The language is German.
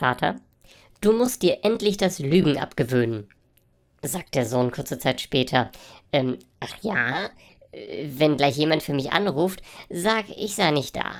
Vater, du musst dir endlich das Lügen abgewöhnen, sagt der Sohn kurze Zeit später. Ähm, ach ja, äh, wenn gleich jemand für mich anruft, sag, ich sei nicht da.